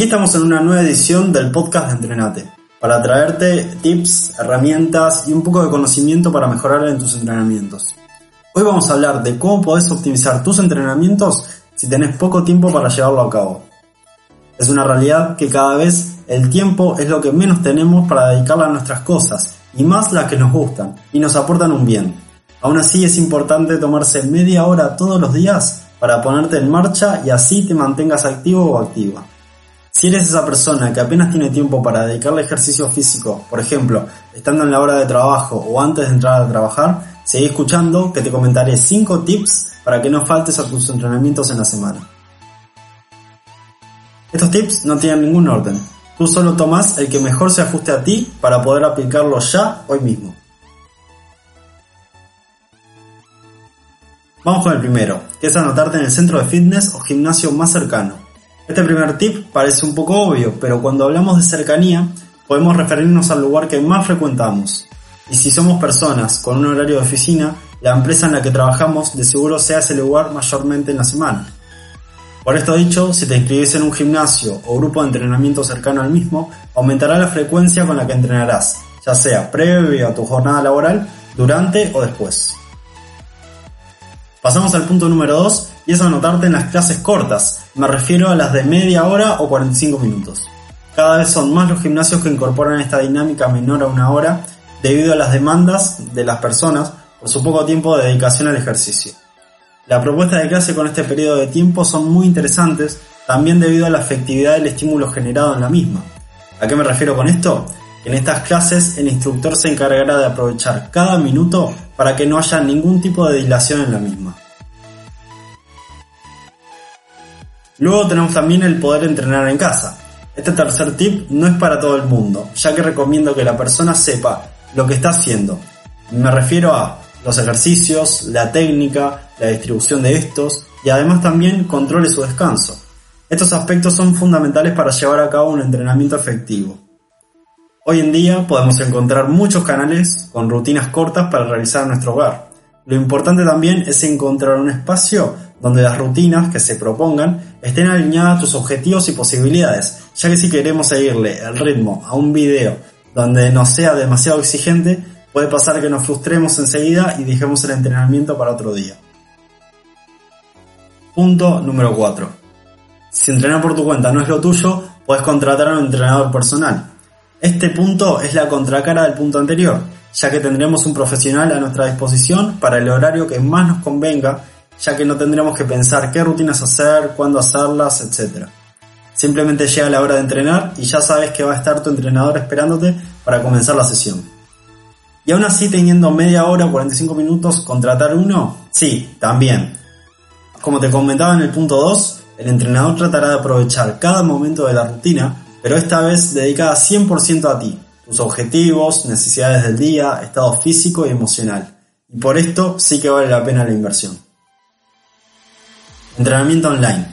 Aquí estamos en una nueva edición del podcast de Entrenate, para traerte tips, herramientas y un poco de conocimiento para mejorar en tus entrenamientos. Hoy vamos a hablar de cómo podés optimizar tus entrenamientos si tenés poco tiempo para llevarlo a cabo. Es una realidad que cada vez el tiempo es lo que menos tenemos para dedicarle a nuestras cosas, y más las que nos gustan y nos aportan un bien. Aún así es importante tomarse media hora todos los días para ponerte en marcha y así te mantengas activo o activa. Si eres esa persona que apenas tiene tiempo para dedicarle ejercicio físico, por ejemplo, estando en la hora de trabajo o antes de entrar a trabajar, seguí escuchando que te comentaré 5 tips para que no faltes a tus entrenamientos en la semana. Estos tips no tienen ningún orden, tú solo tomas el que mejor se ajuste a ti para poder aplicarlo ya hoy mismo. Vamos con el primero, que es anotarte en el centro de fitness o gimnasio más cercano. Este primer tip parece un poco obvio, pero cuando hablamos de cercanía, podemos referirnos al lugar que más frecuentamos. Y si somos personas con un horario de oficina, la empresa en la que trabajamos de seguro sea ese lugar mayormente en la semana. Por esto dicho, si te inscribís en un gimnasio o grupo de entrenamiento cercano al mismo, aumentará la frecuencia con la que entrenarás, ya sea previo a tu jornada laboral, durante o después. Pasamos al punto número 2 y es anotarte en las clases cortas, me refiero a las de media hora o 45 minutos. Cada vez son más los gimnasios que incorporan esta dinámica menor a una hora debido a las demandas de las personas por su poco tiempo de dedicación al ejercicio. La propuesta de clase con este periodo de tiempo son muy interesantes también debido a la efectividad del estímulo generado en la misma. ¿A qué me refiero con esto? En estas clases el instructor se encargará de aprovechar cada minuto para que no haya ningún tipo de dilación en la misma. Luego tenemos también el poder entrenar en casa. Este tercer tip no es para todo el mundo, ya que recomiendo que la persona sepa lo que está haciendo. Me refiero a los ejercicios, la técnica, la distribución de estos y además también controle su descanso. Estos aspectos son fundamentales para llevar a cabo un entrenamiento efectivo. Hoy en día podemos encontrar muchos canales con rutinas cortas para realizar en nuestro hogar. Lo importante también es encontrar un espacio donde las rutinas que se propongan estén alineadas a tus objetivos y posibilidades, ya que si queremos seguirle el ritmo a un video donde no sea demasiado exigente, puede pasar que nos frustremos enseguida y dejemos el entrenamiento para otro día. Punto número 4. Si entrenar por tu cuenta no es lo tuyo, puedes contratar a un entrenador personal. Este punto es la contracara del punto anterior, ya que tendremos un profesional a nuestra disposición para el horario que más nos convenga, ya que no tendremos que pensar qué rutinas hacer, cuándo hacerlas, etc. Simplemente llega la hora de entrenar y ya sabes que va a estar tu entrenador esperándote para comenzar la sesión. Y aún así teniendo media hora o 45 minutos, contratar uno, sí, también. Como te comentaba en el punto 2, el entrenador tratará de aprovechar cada momento de la rutina pero esta vez dedicada 100% a ti, tus objetivos, necesidades del día, estado físico y emocional. Y por esto sí que vale la pena la inversión. Entrenamiento online.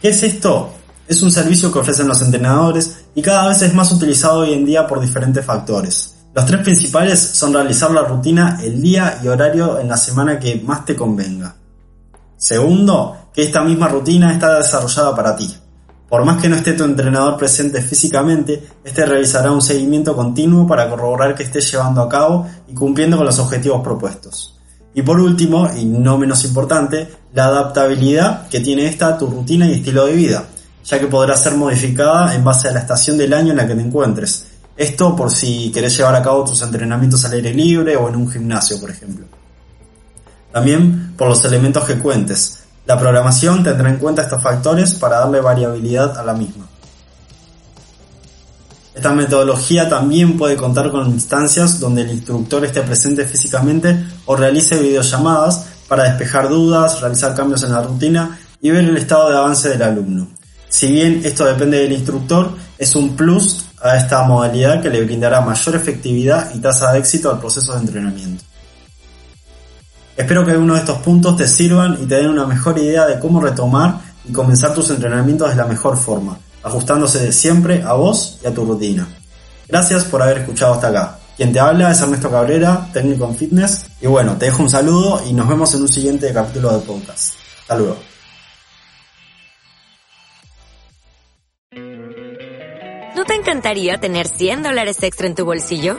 ¿Qué es esto? Es un servicio que ofrecen los entrenadores y cada vez es más utilizado hoy en día por diferentes factores. Los tres principales son realizar la rutina el día y horario en la semana que más te convenga. Segundo, que esta misma rutina está desarrollada para ti. Por más que no esté tu entrenador presente físicamente, este realizará un seguimiento continuo para corroborar que estés llevando a cabo y cumpliendo con los objetivos propuestos. Y por último, y no menos importante, la adaptabilidad que tiene esta tu rutina y estilo de vida, ya que podrá ser modificada en base a la estación del año en la que te encuentres. Esto por si querés llevar a cabo tus entrenamientos al aire libre o en un gimnasio, por ejemplo. También por los elementos que cuentes, la programación tendrá en cuenta estos factores para darle variabilidad a la misma. Esta metodología también puede contar con instancias donde el instructor esté presente físicamente o realice videollamadas para despejar dudas, realizar cambios en la rutina y ver el estado de avance del alumno. Si bien esto depende del instructor, es un plus a esta modalidad que le brindará mayor efectividad y tasa de éxito al proceso de entrenamiento. Espero que algunos de estos puntos te sirvan y te den una mejor idea de cómo retomar y comenzar tus entrenamientos de la mejor forma, ajustándose siempre a vos y a tu rutina. Gracias por haber escuchado hasta acá. Quien te habla es Ernesto Cabrera, técnico en fitness. Y bueno, te dejo un saludo y nos vemos en un siguiente capítulo de podcast. Hasta luego. ¿No te encantaría tener 100 dólares extra en tu bolsillo?